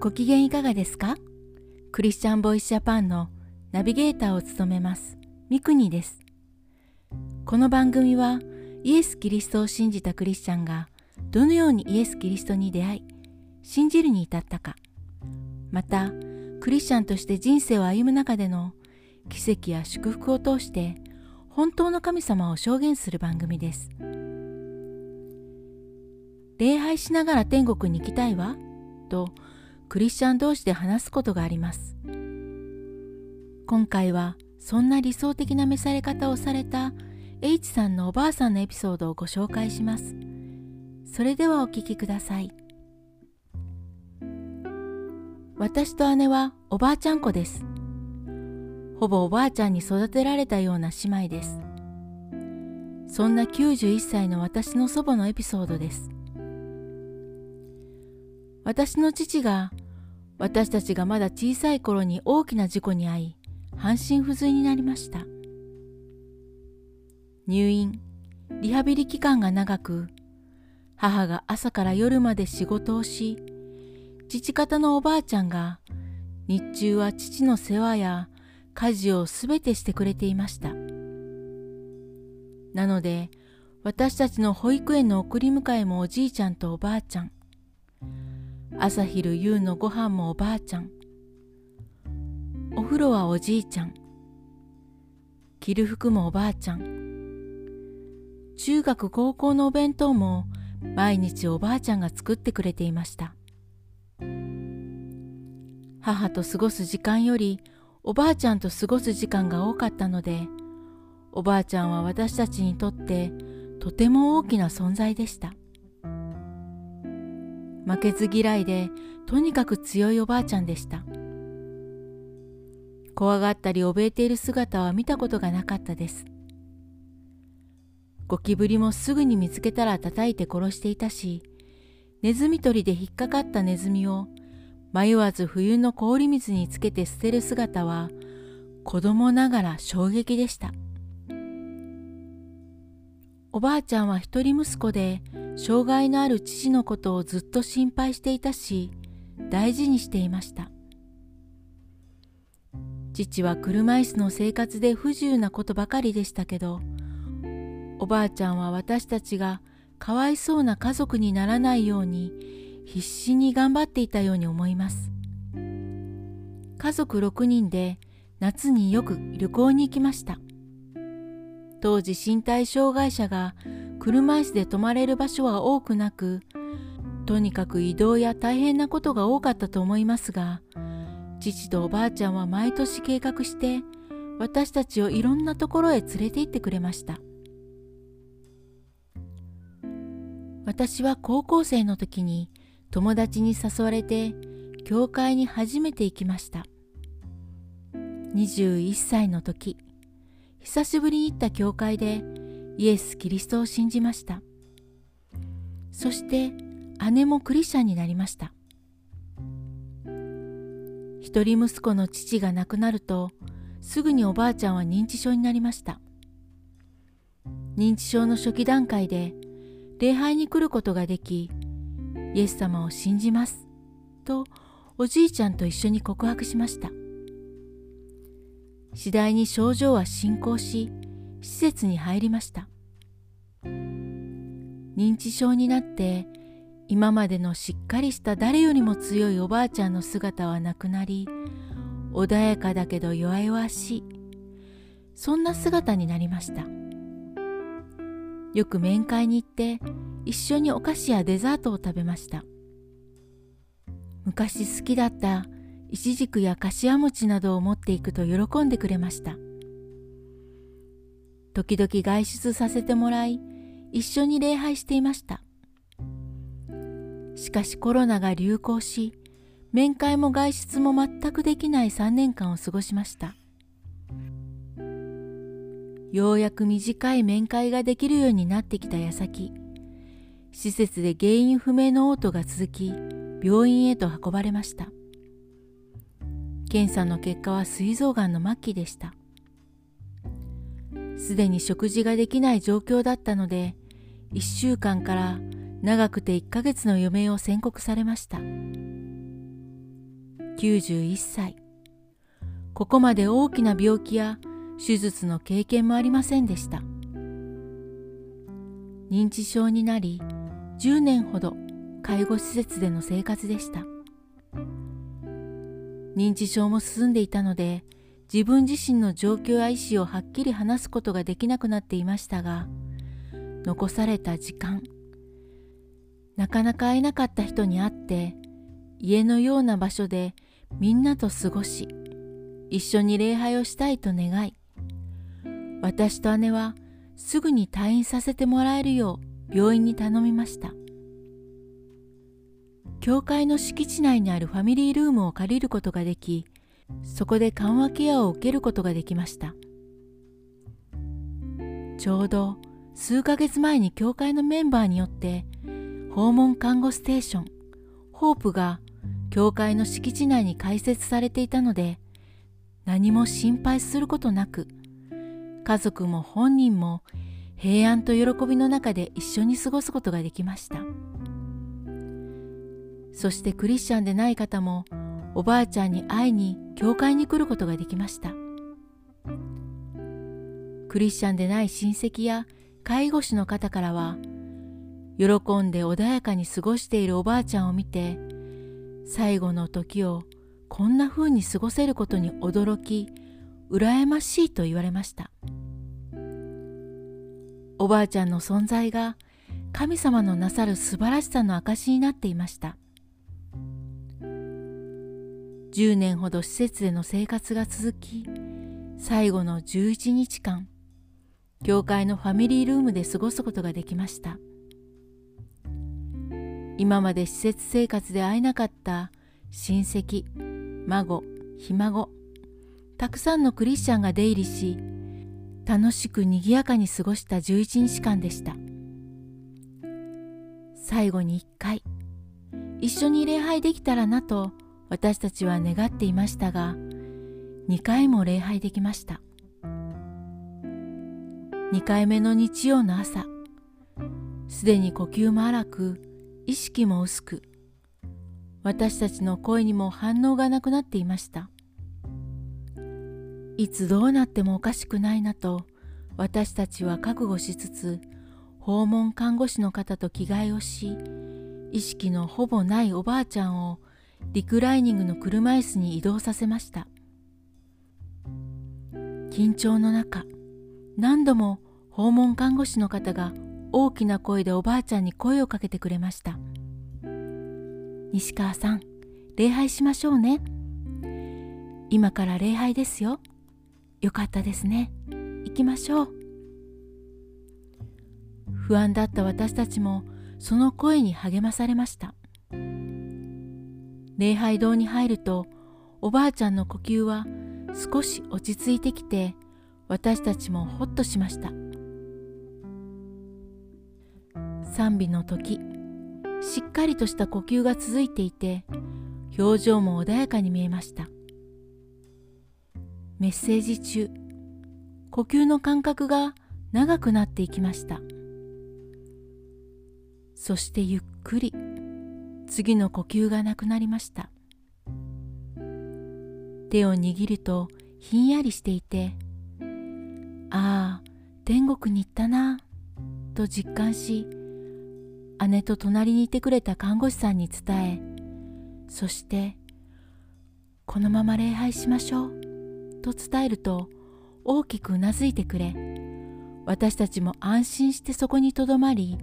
ご機嫌いかがですか？クリスチャンボイスジャパンのナビゲーターを務めますミクニです。この番組はイエス・キリストを信じたクリスチャンがどのようにイエス・キリストに出会い信じるに至ったかまたクリスチャンとして人生を歩む中での奇跡や祝福を通して本当の神様を証言する番組です。礼拝しながら天国に行きたいわとクリスチャン同士で話すことがあります。今回はそんな理想的な召され方をされた H さんのおばあさんのエピソードをご紹介します。それではお聞きください。私と姉はおばあちゃん子です。ほぼおばあちゃんに育てられたような姉妹です。そんな91歳の私の祖母のエピソードです。私の父が私たちがまだ小さい頃に大きな事故に遭い半身不随になりました。入院リハビリ期間が長く母が朝から夜まで仕事をし父方のおばあちゃんが日中は父の世話や家事をすべてしてくれていました。なので私たちの保育園の送り迎えもおじいちゃんとおばあちゃん。朝昼夕のご飯もおばあちゃん。お風呂はおじいちゃん。着る服もおばあちゃん。中学高校のお弁当も毎日おばあちゃんが作ってくれていました。母と過ごす時間よりおばあちゃんと過ごす時間が多かったのでおばあちゃんは私たちにとってとても大きな存在でした。負けず嫌いでとにかく強いおばあちゃんでした。怖がったり怯えている姿は見たことがなかったです。ゴキブリもすぐに見つけたら叩いて殺していたしネズミ捕りで引っかかったネズミを迷わず冬の氷水につけて捨てる姿は子供ながら衝撃でした。おばあちゃんは一人息子で障害のある父のことをずっと心配していたし大事にしていました。父は車椅子の生活で不自由なことばかりでしたけどおばあちゃんは私たちがかわいそうな家族にならないように必死に頑張っていたように思います。家族6人で夏によく旅行に行きました。当時身体障害者が車椅子で泊まれる場所は多くなくとにかく移動や大変なことが多かったと思いますが父とおばあちゃんは毎年計画して私たちをいろんなところへ連れて行ってくれました。私は高校生の時に友達に誘われて教会に初めて行きました。21歳の時久しぶりに行った教会でイエス・キリストを信じました。そして姉もクリスチャンになりました。一人息子の父が亡くなるとすぐにおばあちゃんは認知症になりました。認知症の初期段階で礼拝に来ることができイエス様を信じますとおじいちゃんと一緒に告白しました。次第に症状は進行し施設に入りました。認知症になって今までのしっかりした誰よりも強いおばあちゃんの姿はなくなり穏やかだけど弱々しいそんな姿になりました。よく面会に行って一緒にお菓子やデザートを食べました。昔好きだったイチジクやかしわ餅などを持っていくと喜んでくれました。時々外出させてもらい一緒に礼拝していました。しかしコロナが流行し面会も外出も全くできない3年間を過ごしました。ようやく短い面会ができるようになってきた矢先施設で原因不明の嘔吐が続き病院へと運ばれました。検査の結果は膵臓がんの末期でした。すでに食事ができない状況だったので、1週間から長くて1ヶ月の余命を宣告されました。91歳。ここまで大きな病気や手術の経験もありませんでした。認知症になり10年ほど介護施設での生活でした。認知症も進んでいたので自分自身の状況や意思をはっきり話すことができなくなっていましたが残された時間なかなか会えなかった人に会って家のような場所でみんなと過ごし一緒に礼拝をしたいと願い私と姉はすぐに退院させてもらえるよう病院に頼みました。教会の敷地内にあるファミリールームを借りることができそこで緩和ケアを受けることができました。ちょうど数ヶ月前に教会のメンバーによって訪問看護ステーションホープが教会の敷地内に開設されていたので何も心配することなく家族も本人も平安と喜びの中で一緒に過ごすことができました。そしてクリスチャンでない方もおばあちゃんに会いに教会に来ることができました。クリスチャンでない親戚や介護士の方からは喜んで穏やかに過ごしているおばあちゃんを見て最後の時をこんな風に過ごせることに驚き羨ましいと言われました。おばあちゃんの存在が神様のなさる素晴らしさの証になっていました。10年ほど施設での生活が続き最後の11日間教会のファミリールームで過ごすことができました。今まで施設生活で会えなかった親戚孫ひ孫たくさんのクリスチャンが出入りし楽しくにぎやかに過ごした11日間でした。最後に1回一緒に礼拝できたらなと私たちは願っていましたが2回も礼拝できました。2回目の日曜の朝すでに呼吸も荒く意識も薄く私たちの声にも反応がなくなっていました。いつどうなってもおかしくないなと私たちは覚悟しつつ訪問看護師の方と着替えをし意識のほぼないおばあちゃんをリクライニングの車椅子に移動させました。緊張の中何度も訪問看護師の方が大きな声でおばあちゃんに声をかけてくれました。西川さん礼拝しましょうね。今から礼拝ですよ。よかったですね。行きましょう。不安だった私たちもその声に励まされました。礼拝堂に入るとおばあちゃんの呼吸は少し落ち着いてきて私たちもほっとしました。賛美の時しっかりとした呼吸が続いていて表情も穏やかに見えました。メッセージ中呼吸の間隔が長くなっていきました。そしてゆっくり次の呼吸がなくなりました。手を握るとひんやりしていてああ天国に行ったなと実感し姉と隣にいてくれた看護師さんに伝えそして「このまま礼拝しましょう」と伝えると大きくうなずいてくれ私たちも安心してそこにとどまり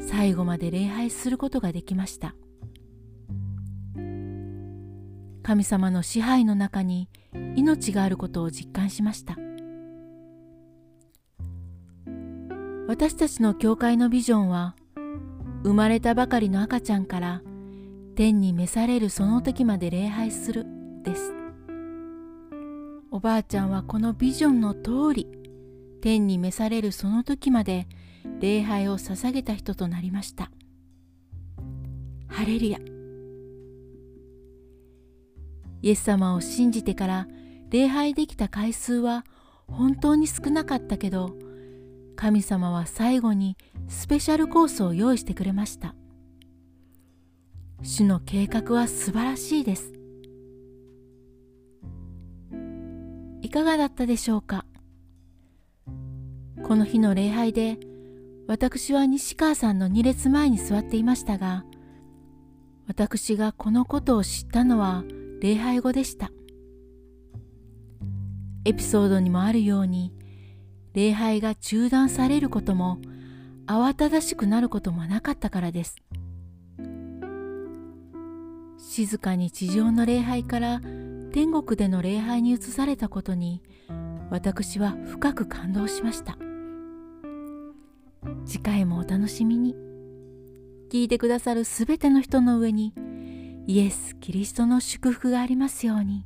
最後まで礼拝することができました。神様の支配の中に命があることを実感しました。私たちの教会のビジョンは生まれたばかりの赤ちゃんから天に召されるその時まで礼拝するです。おばあちゃんはこのビジョンの通り天に召されるその時まで礼拝を捧げた人となりました。ハレルヤ。イエス様を信じてから礼拝できた回数は本当に少なかったけど神様は最後にスペシャルコースを用意してくれました。主の計画は素晴らしいです。いかがだったでしょうか？この日の礼拝で私は西川さんの2列前に座っていましたが私がこのことを知ったのは礼拝後でした。エピソードにもあるように礼拝が中断されることも慌ただしくなることもなかったからです。静かに地上の礼拝から天国での礼拝に移されたことに私は深く感動しました。次回もお楽しみに。聞いてくださるすべての人の上にイエス・キリストの祝福がありますように。